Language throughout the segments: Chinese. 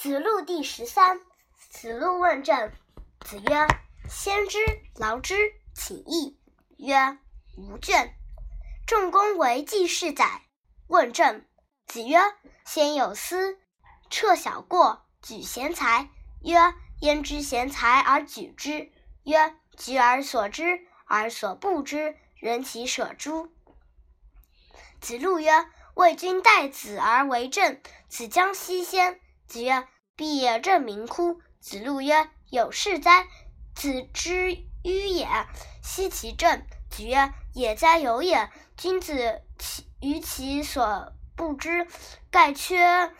子路第十三。子路问政。子曰：“先知劳之，请义。”曰：“无倦。”仲弓为季氏宰。问政。子曰：“先有司，撤小过，举贤才。”曰：“焉知贤才而举之？”曰：“举而所知，而所不知，人其舍诸？”子路曰：“为君待子而为政，子将西先？”子曰：“必也正名乎？”子路曰：“有事哉！子之迂也，奚其政？”子曰：“也哉，有也！君子其于其所不知，盖缺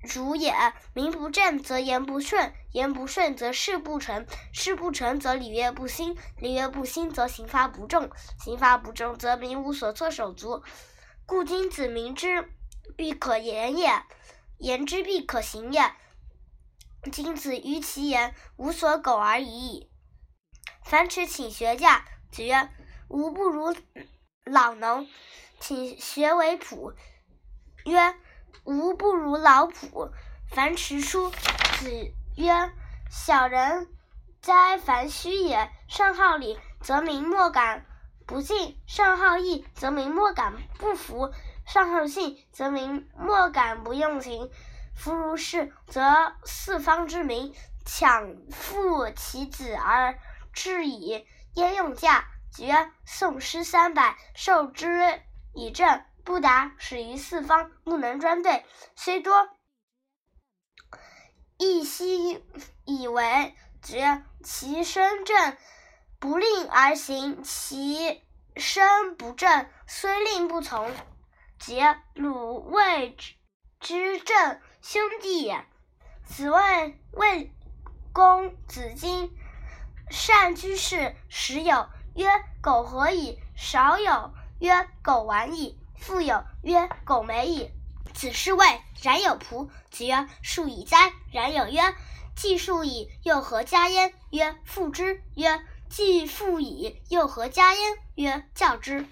如也。名不正则言不顺，言不顺则事不成，事不成则礼乐不兴，礼乐不兴则刑罚不重，刑罚不重则民无所措手足。故君子明之，必可言也；言之，必可行也。”君子于其言无所苟而已矣。樊迟请学驾。子曰：“吾不如老农，请学为仆。”曰：“吾不如老仆。”樊迟出。子曰：“小人哉，樊须也！上好礼，则民莫敢不敬；上好义，则民莫敢不服；上好信，则民莫敢不用情。”夫如是，则四方之民强附其子而至矣。焉用驾？子曰：“诵诗三百，授之以政，不达，始于四方，不能专对。虽多，亦悉以为。”子曰：“其身正，不令而行；其身不正，虽令不从。”子曰：“鲁卫之之政。”兄弟也。子谓魏公子荆善居士，时有曰：“苟合矣。”少有曰：“苟完矣。”富有曰：“苟美矣。”子是谓然有仆。子曰：“数以哉？”然有曰：“既数矣，又何加焉？”曰：“复之。”曰：“既复矣，又何加焉？”曰：“教之。”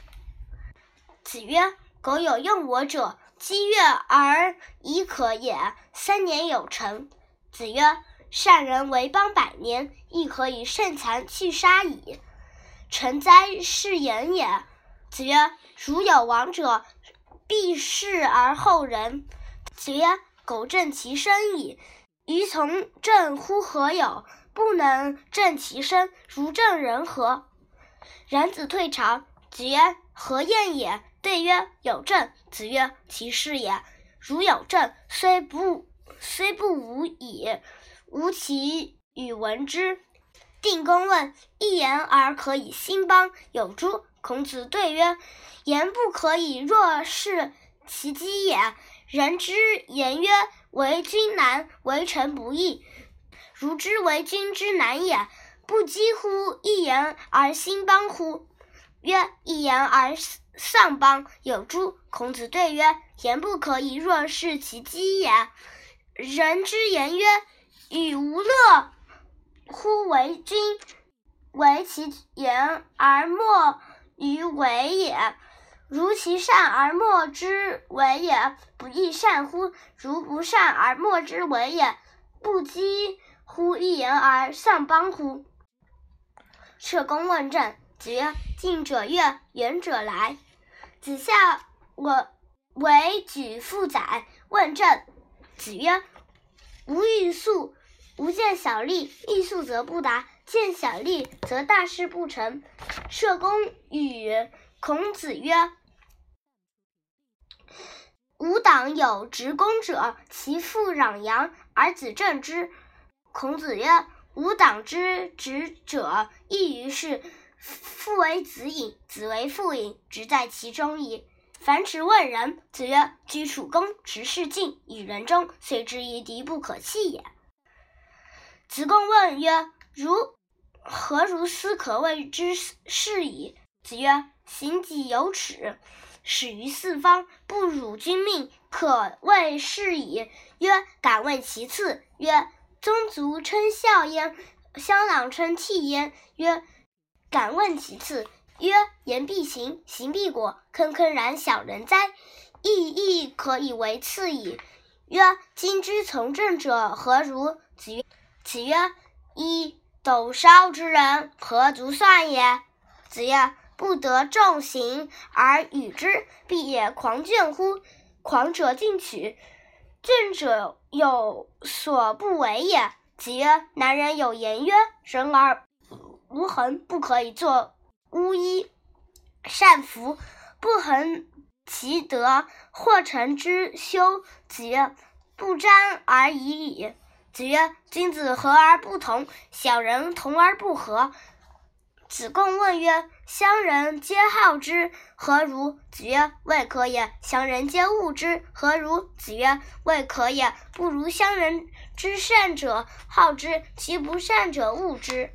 子曰：“苟有用我者。”积月而已可也，三年有成。子曰：“善人为邦百年，亦可以胜残去杀矣。成哉，是言也。”子曰：“如有亡者，必是而后人。”子曰：“苟正其身矣，于从政乎何有？不能正其身，如正人何？”然子退朝。子曰：“何晏也？”对曰：“有政。”子曰：“其事也。如有政，虽不虽不无矣，吾其与闻之。”定公问：“一言而可以兴邦，有诸？”孔子对曰：“言不可以若是其机也。人之言曰：‘为君难，为臣不易。’如之为君之难也，不几乎一言而兴邦乎？”曰：“一言而。”丧邦有诸？孔子对曰：“言不可以若是其机也。人之言曰：‘与无乐乎为君？’为其言而莫于为也。如其善而莫之为也，不亦善乎？如不善而莫之为也，不几乎一言而丧邦乎？”社公问政。子曰：“近者悦，远者来。”子夏我为举父宰。问政。子曰：“吾欲速，吾见小利，欲速则不达；见小利则大事不成。”社公与孔子曰：“吾党有执公者，其父攘羊而子正之。”孔子曰：“吾党之执者，亦于是。”父为子隐，子为父隐，直在其中矣。樊迟问仁。子曰：“居处恭，执事敬，与人忠，虽之夷敌不可弃也。”子贡问曰：“如何如斯可谓之是矣？”子曰：“行己有耻，始于四方，不辱君命，可谓是矣。”曰：“敢问其次。”曰：“宗族称孝焉，乡党称悌焉。”曰。敢问其次，曰：言必行，行必果，坑坑然小人哉！亦亦可以为次矣。曰：“今之从政者何如？”子曰：“子曰：一斗烧之人，何足算也？”子曰：“不得众行而与之，必也狂倦乎？狂者进取，倦者有所不为也。”子曰：“男人有言曰：‘人而无恒，不可以作巫医。’善服，不恒其德，或成之修。”子曰：“不沾而已矣。”子曰：“君子和而不同，小人同而不和。”子贡问曰：“乡人皆好之，何如？”子曰：“未可也。”乡人皆恶之，何如？子曰：“未可也。不如乡人之善者好之，其不善者恶之。”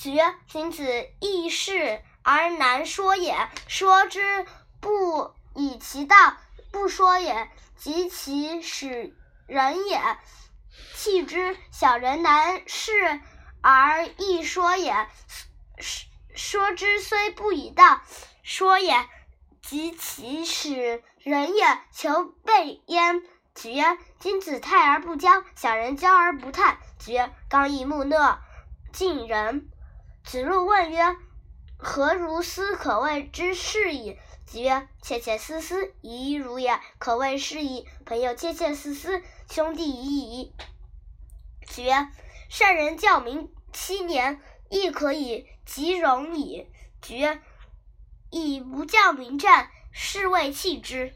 子曰：“君子易事而难说也。说之不以其道，不说也，及其使人也。弃之。小人难事。”而易说也，说之虽不以道说也，及其使人也，求备焉。子曰：君子泰而不骄，小人骄而不泰。子曰：刚毅木讷，近人。子路问曰：何如斯可谓之是矣？子曰：窃窃私私，已如也，可谓是矣。朋友窃窃私私，兄弟已矣。子曰。善人教民七年，亦可以及容矣。绝以不教民战，是谓弃之。